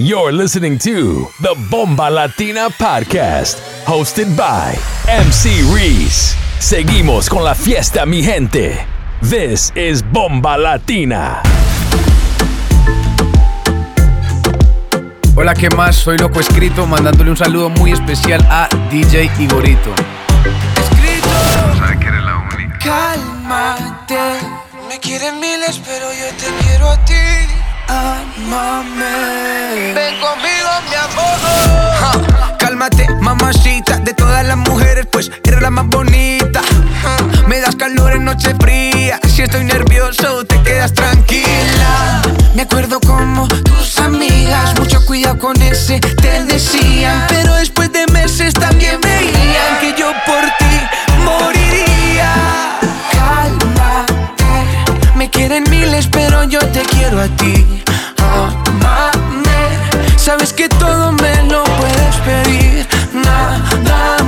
You're listening to the Bomba Latina Podcast, hosted by MC Reese. Seguimos con la fiesta, mi gente. This is Bomba Latina. Hola, ¿qué más? Soy Loco Escrito, mandándole un saludo muy especial a DJ Igorito. Escrito. Sabes que eres la única. Cálmate. Me quieren miles, pero yo te quiero a ti. Amame. Ven conmigo, mi amor. Ja, cálmate, mamacita. De todas las mujeres, pues eres la más bonita. Me das calor en noche fría. Si estoy nervioso, te quedas tranquila. Me acuerdo como tus amigas. Mucho cuidado con ese, te decían. Pero después de meses también me yo te quiero a ti. Ah, amame, sabes que todo me lo puedes pedir. Nada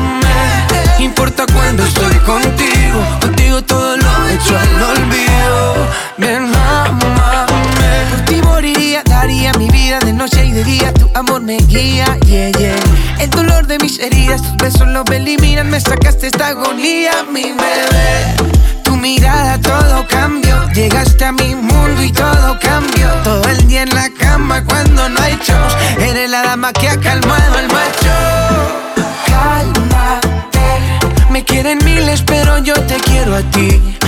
me importa cuando estoy contigo. Contigo todo lo he hecho al olvido. Ven, amame. Por ti moriría, daría mi vida de noche y de día. Tu amor me guía, yeah, yeah. El dolor de mis heridas, tus besos los eliminan. Me sacaste esta agonía, mi bebé. la dama que ha calmado al macho. Cálmate, me quieren miles, pero yo te quiero a ti.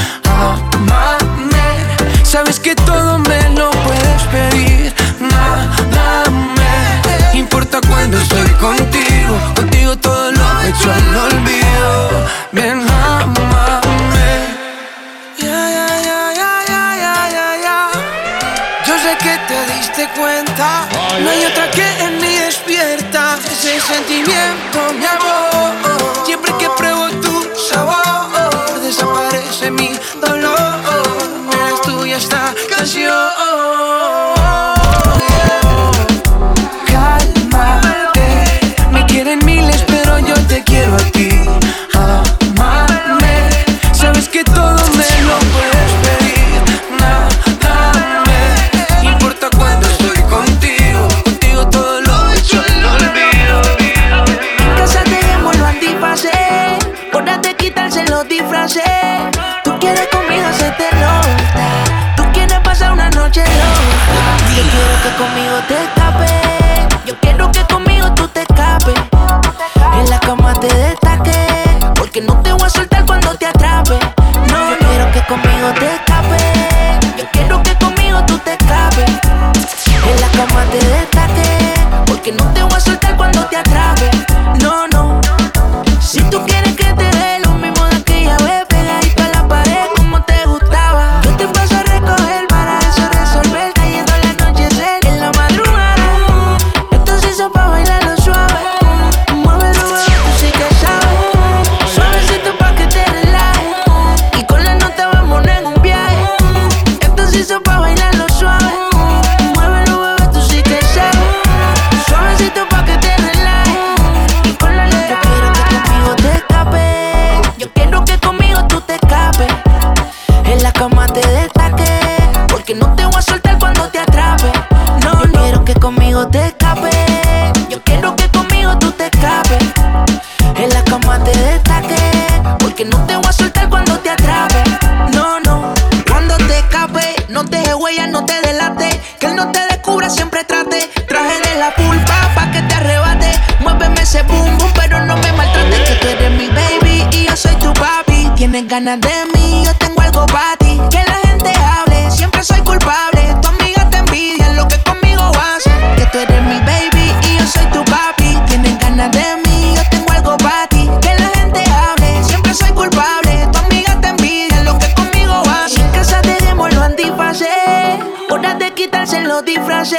los.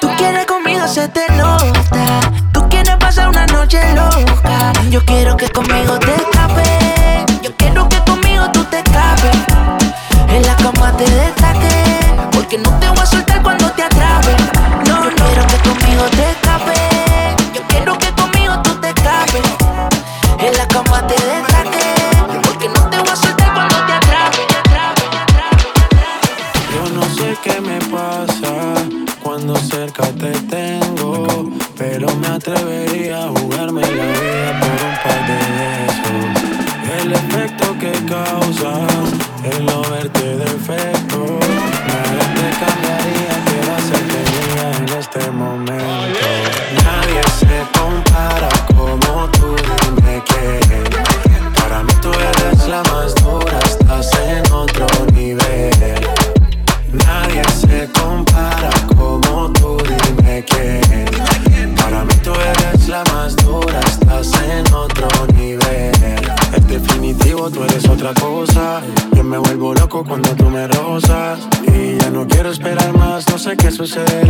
Tú quieres conmigo se te nota. Tú quieres pasar una noche loca. Yo quiero que conmigo te escape. Yo quiero que conmigo tú te escapes. En la cama te destaque. Porque no te voy a soltar no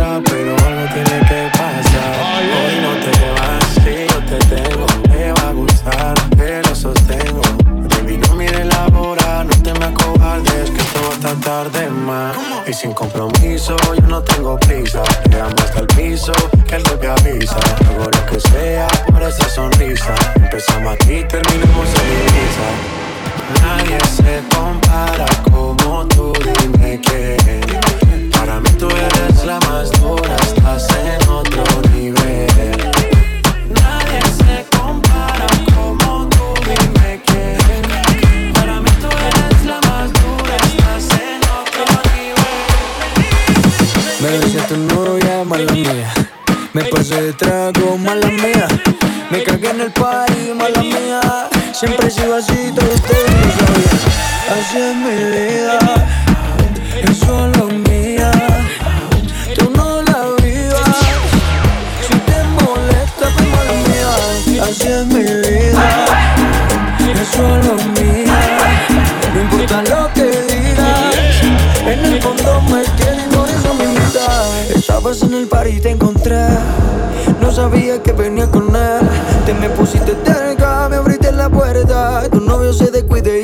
Siempre sigo así, todos ustedes lo sabían. Así es mi vida, es solo mía. Tú no la vivas. Si te molesta, pues mala mía. Así es mi vida, es solo mía. No importa lo que digas, en el fondo me tienes por eso me invitas. Estabas en el par te encontré. No sabía que venía con él. Te me pusiste cerca,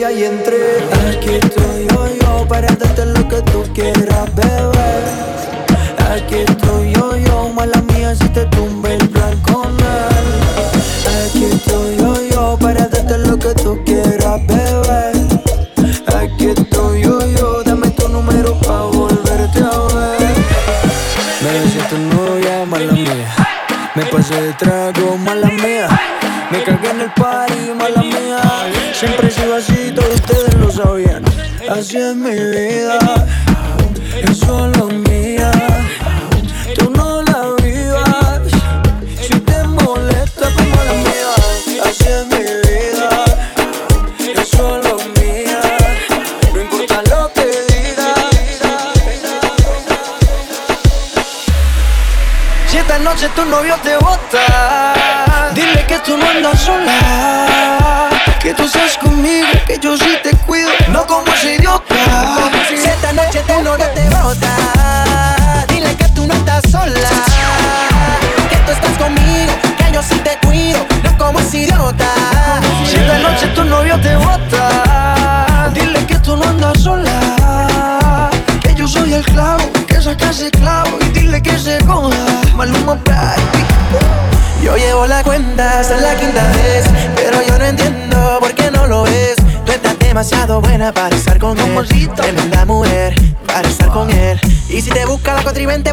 Aquí estoy yo, yo, para darte lo que tú quieras, beber. Aquí estoy yo, yo, mala mía, si te tumbe Así es mi vida,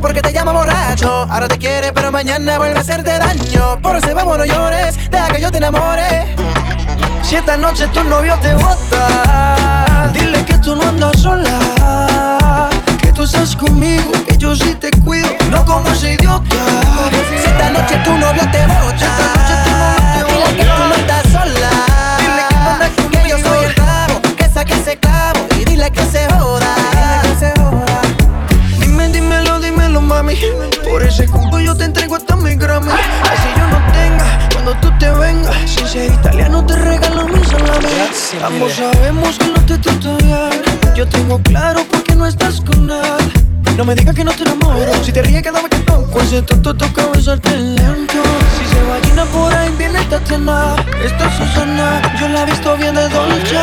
porque te llama borracho, ahora te quiere pero mañana vuelve a hacerte daño. Por ese vamos no llores, deja que yo te enamore. Si esta noche tu novio te bota, dile que tú no andas sola. Que tú estás conmigo, que yo sí te cuido, no como ese idiota. Si esta noche tu novio te bota, dile que tú no estás sola. Dile que no andas conmigo. Que yo soy el clavo, que saque ese clavo y dile que se joda. Dímelo, mami. Por ese combo yo te entrego hasta mi Grammy. Así yo no tenga cuando tú te vengas. Si ser italiano te regalo mi salami. Ambos sabemos que no te bien. Yo tengo claro por qué no estás con él. No me digas que no te enamoro. Si te ríes cada vez que toco, ese tonto toca besarte lento. Si se va por ahí, viene Tatiana. Esta es Susana, yo la he visto bien de dolce.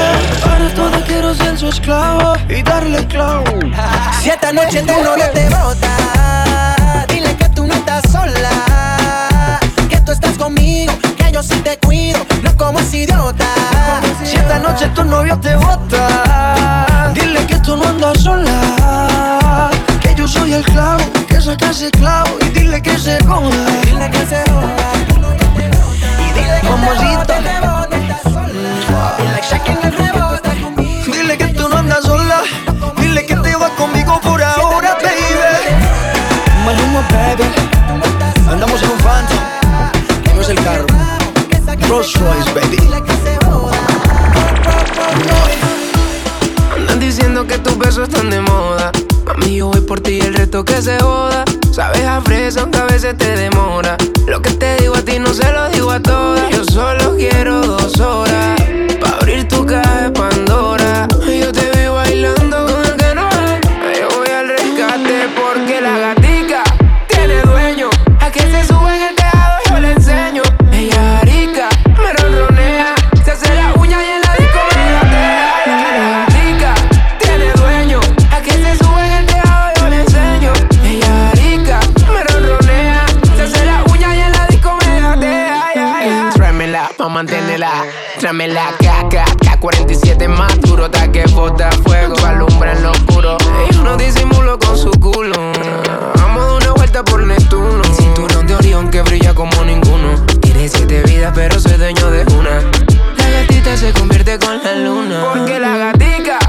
Para todo quiero ser su esclavo y darle clavo. Si esta noche tu novio te bota, dile que tú no estás sola. Que tú estás conmigo, que yo sí te cuido, no como ese idiota. Si esta noche tu novio te bota, Rolls Royce, baby. Andan diciendo que tus besos están de moda. Mami, yo voy por ti y el resto que se joda. Sabes a fresa, aunque a veces te demora. Lo que te digo a ti no se lo digo a todas. Yo solo quiero dos horas manténela. Ah, eh. Tráeme la caca, K47 más duro, ta que bota fuego, alumbra en lo oscuro. Y uno disimulo con su culo. Vamos de una vuelta por Neptuno. Cinturón de Orión que brilla como ninguno. Tiene siete vidas, pero soy dueño de una. La gatita se convierte con la luna. Porque la gatica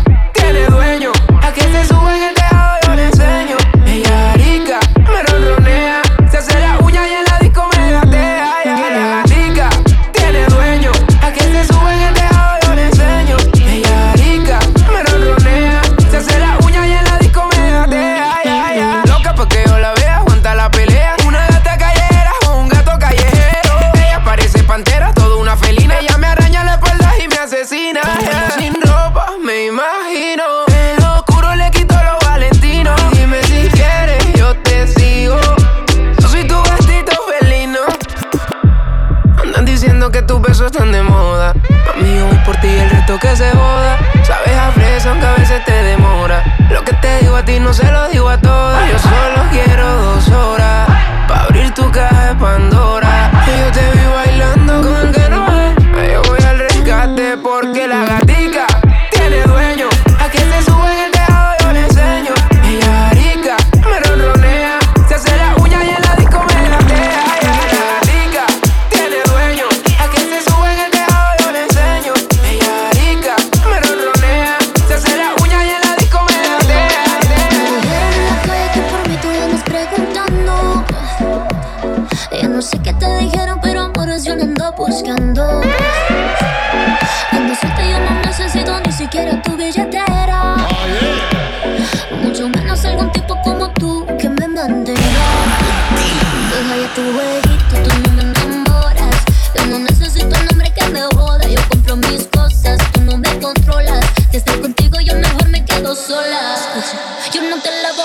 que se jode.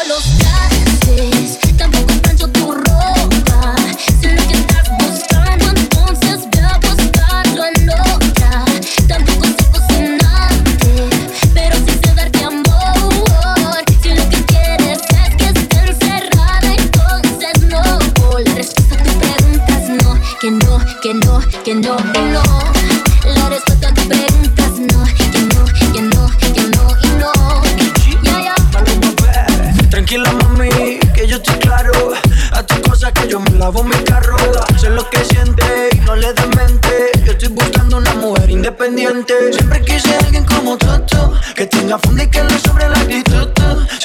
voluntad.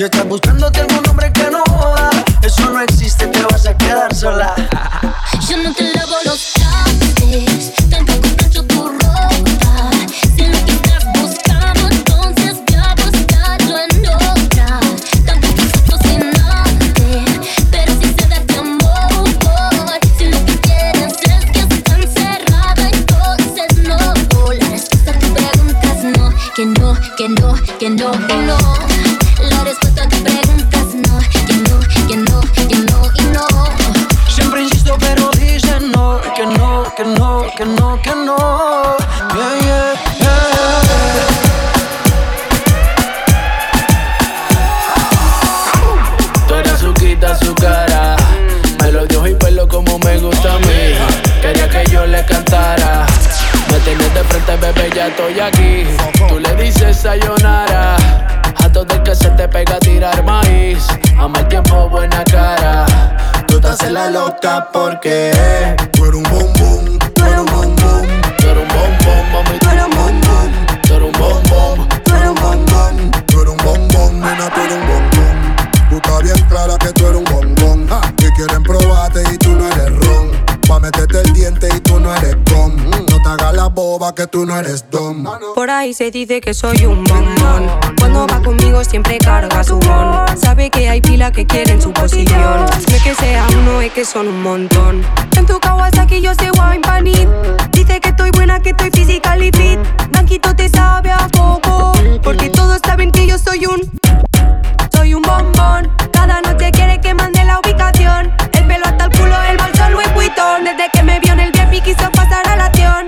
noche estás buscándote algún hombre que no joda. Eso no existe, te vas a quedar sola. Yo no te lavo los trastes, tampoco cacho tu ropa. Si lo que estás buscando, entonces voy a buscarlo en otra. Tampoco sé cocinarte, pero si se da tu amor. Si lo que quieres es que esté encerrada, entonces no. La respuesta a tu preguntas no, que no, que no, que no, que no. Se dice que soy un bombón. Cuando va conmigo siempre carga su bon. Sabe que hay pila que quieren su posición. No es que sea uno, es que son un montón. En tu Kawasaki yo sé wine panit. Dice que estoy buena, que estoy física y fit. Blanquito te sabe a poco. Porque todos saben que yo soy un. Soy un bombón. Cada noche quiere que mande la ubicación. El pelo hasta el culo, el bolso Louis Vuitton. Desde que me vio en el VIP quiso pasar a la acción.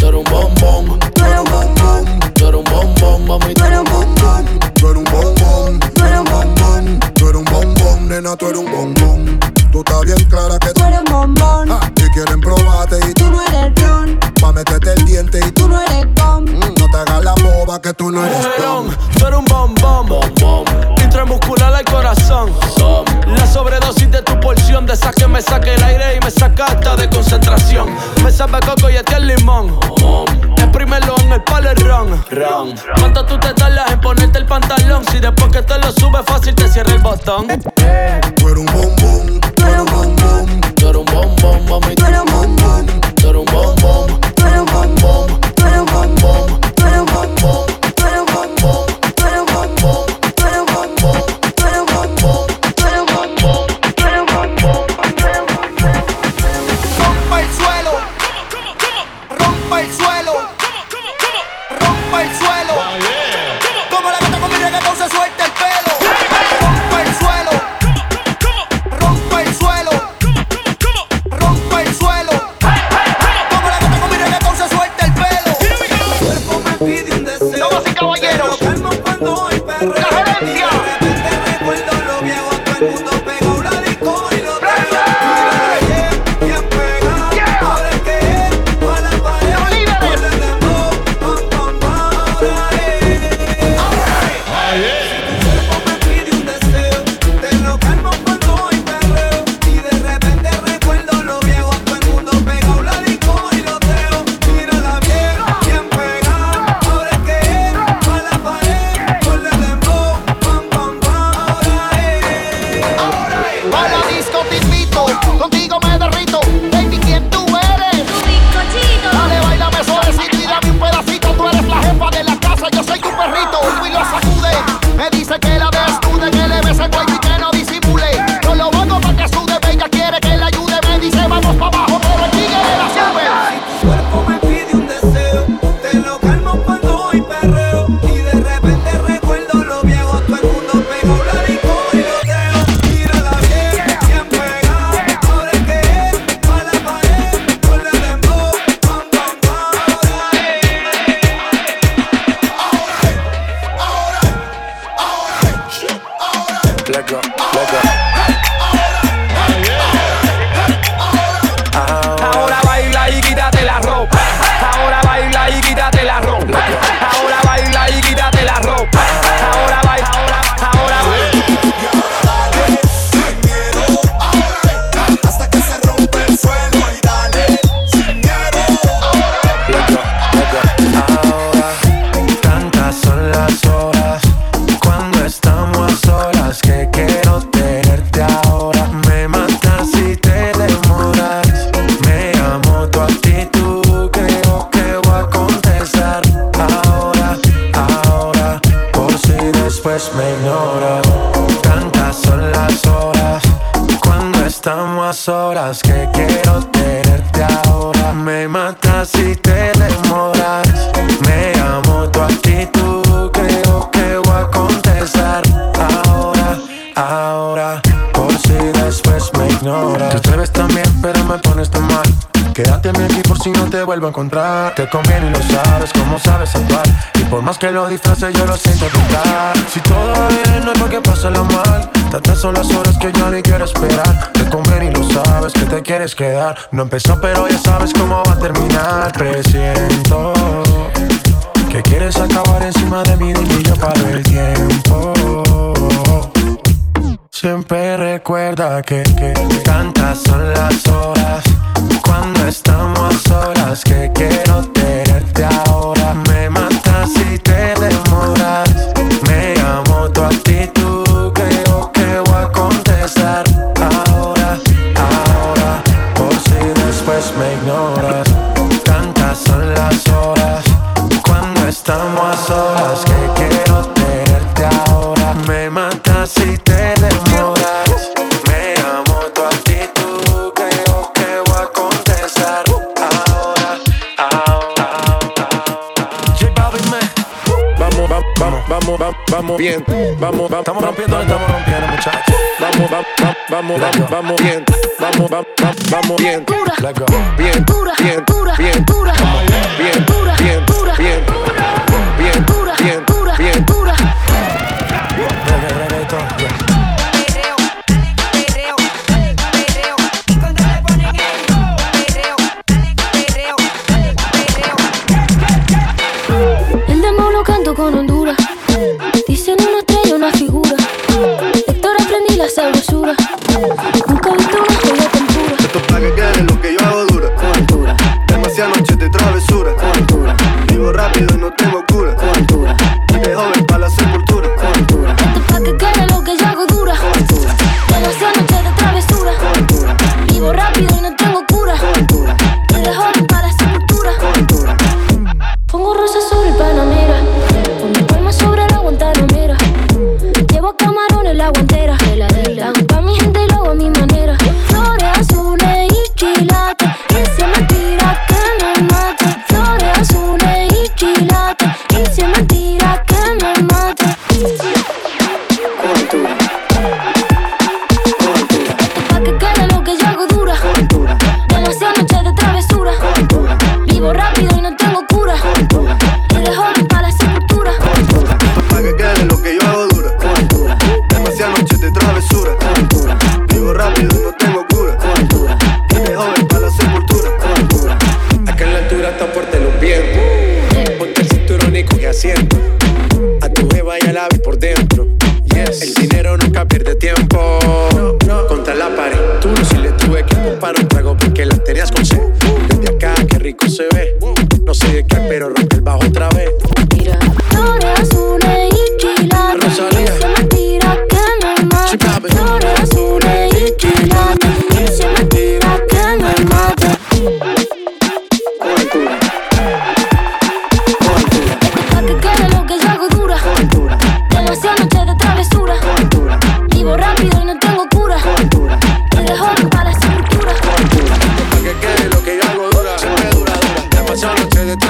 Tú eres un bombón bom bom. Tú eres un bom bom, mami. Tú eres un bom bom. Tú eres un bom bom. Tú eres un bom bom. Tú eres un nena. Tú eres un bom bom. Tú estás bien clara que tú eres un bom bom. Ah quieren probarte y tú no eres ron. pa' meterte el diente y tú no eres gom. no te hagas la boba que tú no eres don. Tú eres un bombón, Bombón. intramuscular al corazón. La sobredosis de tu porción, de esa que me saque el aire y me saca hasta de concentración. Me sabe coco y este el limón. Exprímelo en el palerón. Ron. ¿Cuánto tú te tardas en ponerte el pantalón? Si después que te lo sube fácil te cierra el botón. Tú eres un bombón. Te conviene y lo sabes, como sabes actuar. Y por más que lo disfraces, yo lo siento total. Si todo va bien, no es porque pasa lo mal. Tantas son las horas que ya ni quiero esperar. Te conviene y lo sabes que te quieres quedar. No empezó, pero ya sabes cómo va a terminar. Presiento que quieres acabar encima de mí y yo paro el tiempo. Siempre recuerda que tantas son las horas cuando estamos solas que quiero tenerte ahora. Me matas si te demoras. Me amo tu actitud, bien. Vamos, vamos, estamos rompiendo, estamos rompiendo, muchachos. Vamos, vamos, vamos, vamos, vamos bien. Vamos, vamos, vamos bien. Bien, bien, bien, bien, bien.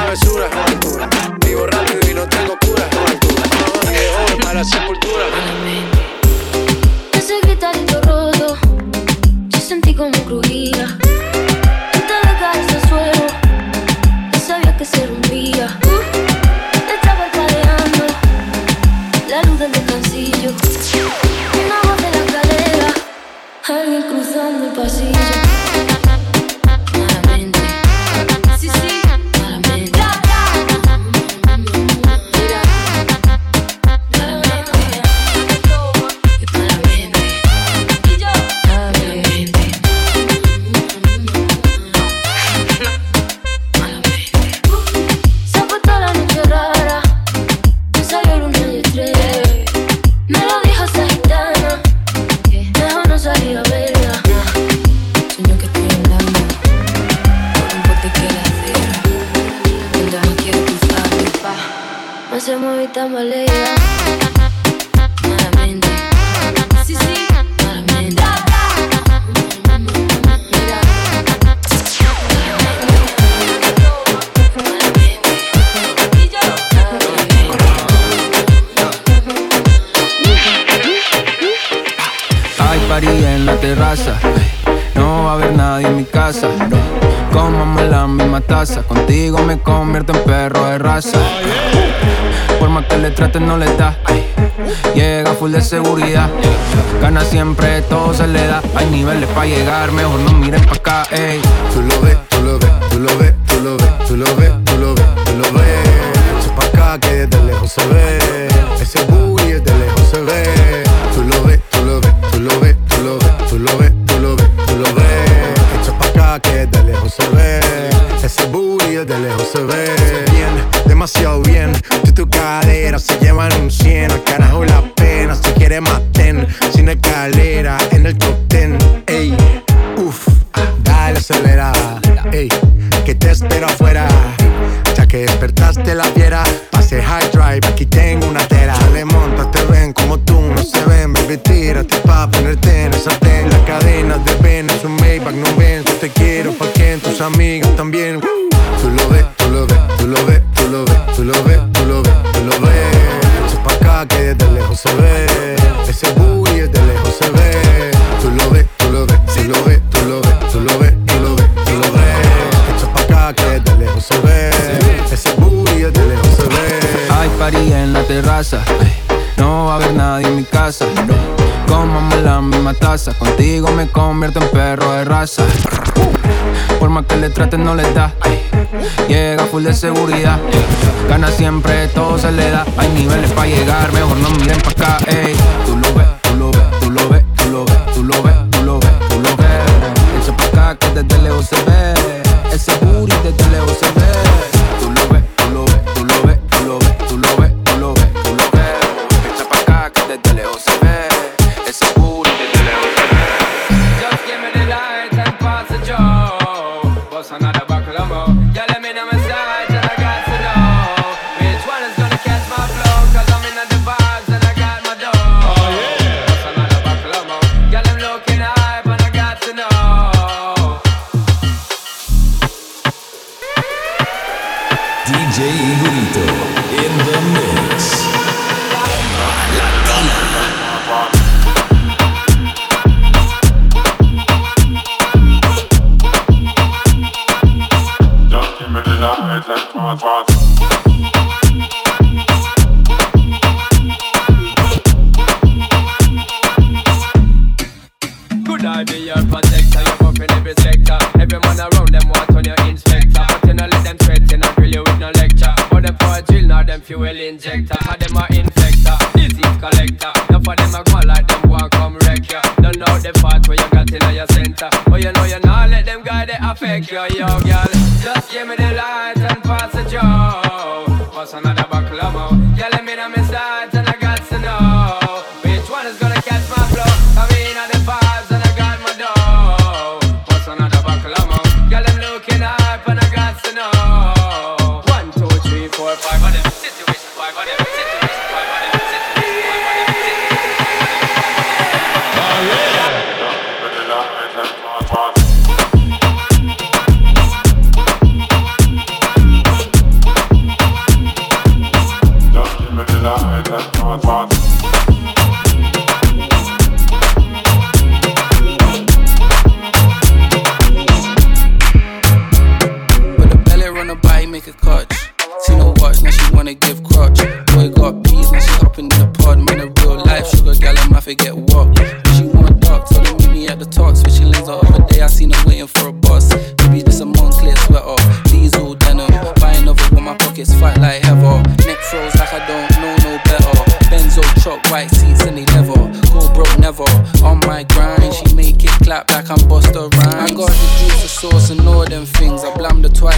travessura. Por más que le traten, no le da. Llega full de seguridad. Gana siempre, todo se le da. Hay niveles para llegar, mejor no miren pa' acá, ey. Tú lo ves, tú lo ves, tú lo ves, tú lo ves, tú lo ves, tú lo ves, tú lo ves. Pa' acá que desde lejos se ve. Ese Ey, que te espero afuera. Ya que despertaste la fiera, pase high drive, aquí tengo una tela. Dale, monta, te ven como tú, no se ven. Baby, tírate pa' ponerte en el sartén. Las cadenas de pena es un Maybach, no ven. Yo te quiero pa' que tus amigos también. Tú lo ves, tú lo ves, tú lo ves, tú lo ves, tú lo ves, tú lo ves, tú lo ves. Eso pa' acá que desde lejos se ve. Ese booty es terraza. No va a haber nadie en mi casa. Comamos la misma taza. Contigo me convierto en perro de raza. Por más que le traten, no le da. Llega full de seguridad. Gana siempre, todo se le da. Hay niveles para llegar, mejor no miren pa' acá. Ey. Tú lo ves, tú lo ves, tú lo ves, tú lo ves, tú lo ves, tú lo ves, tú lo ves. Echa pa' acá que desde lejos se ve. Ese booty desde lejos se ve. Got in your center. But you know you not let them guy they affect you, yo girl. Just give me the light and pass the joe. What's another buckle of more? Yeah, let me know my sides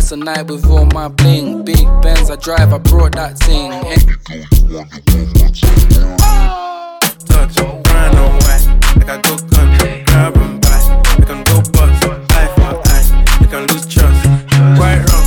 blammed her a night with all my bling. Big Benz I drive, I brought that thing. Touch, brown on white. Like I go country, grab and buy. We can go bust, eye for eye. We can lose trust. Quite wrong,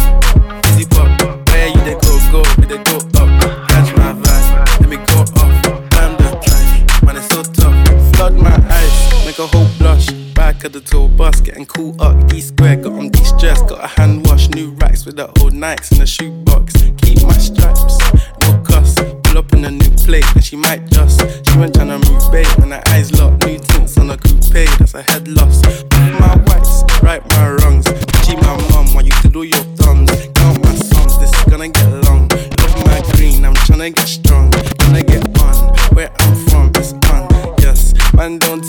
easy pop. Where you they go, go, we they go up. Catch my vibe, let me go off. Climb the track, man, it's so tough. Flood my eyes, make a whole blush. Back of the tour bus, getting cool up. D square, got on de stress. Got a hand wash, new racks with the old Nikes in the shoebox. Keep my stripes, no cuss. Pull up in a new plate, and she might just. She went tryna move bait when her eyes locked. New tints on a coupe, that's a head loss. Pick my whites, right my wrongs. Cheat my mum while you do your thumbs. Count my songs, this is gonna get long. Love my green, I'm tryna get strong. Gonna get on, where I'm from, it's on. Yes, man, don't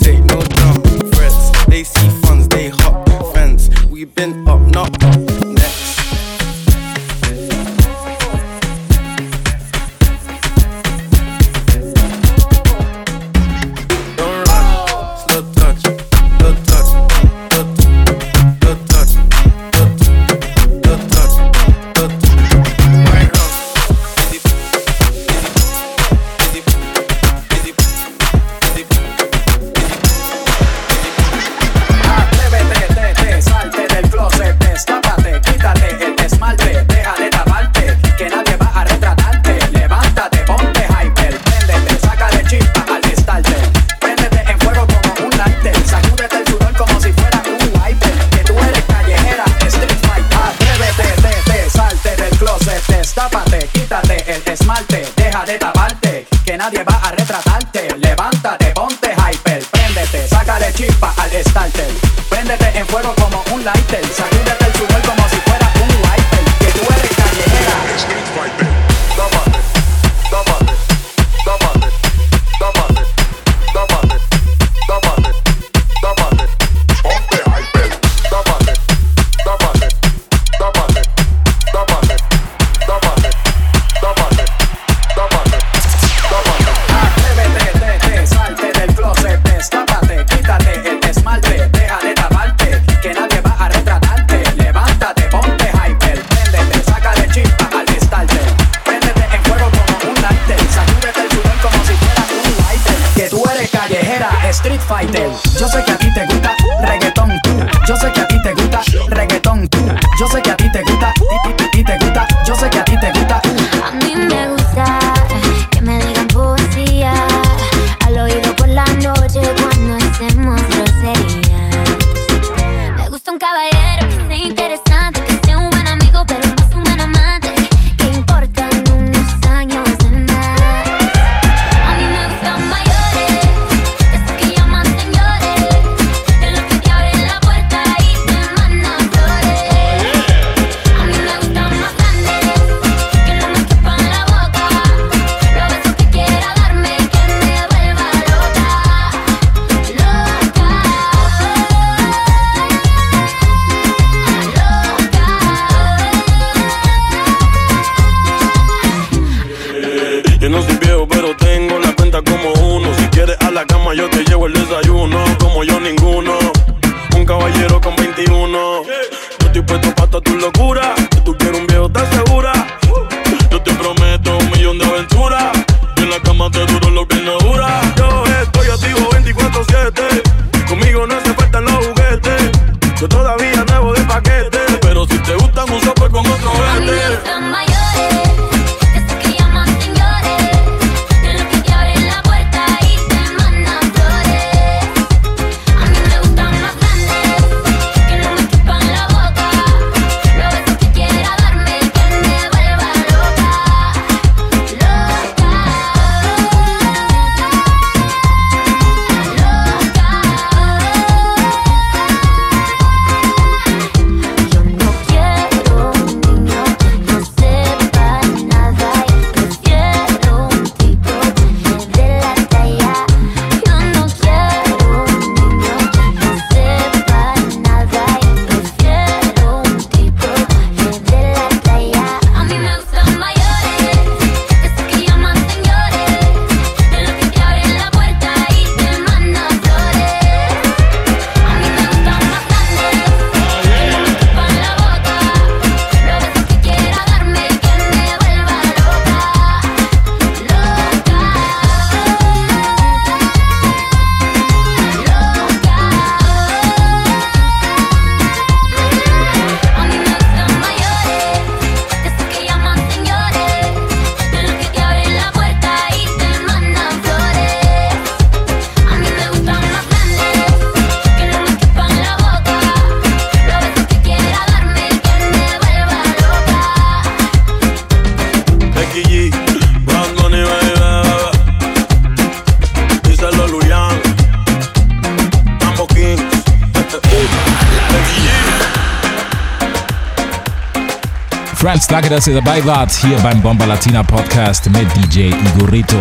Rhymes. Danke, dass ihr dabei wart hier beim Bomba Latina Podcast mit DJ Igorito.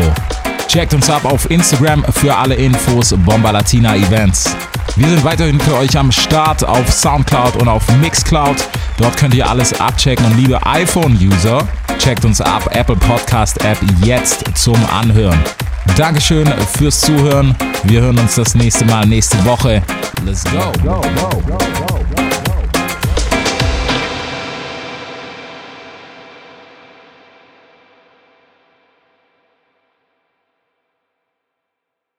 Checkt uns ab auf Instagram für alle Infos Bomba Latina Events. Wir sind weiterhin für euch am Start auf Soundcloud und auf Mixcloud. Dort könnt ihr alles abchecken und liebe iPhone-User, checkt uns ab, Apple Podcast App jetzt zum Anhören. Dankeschön fürs Zuhören. Wir hören uns das nächste Mal nächste Woche. Let's go, go. go, go, go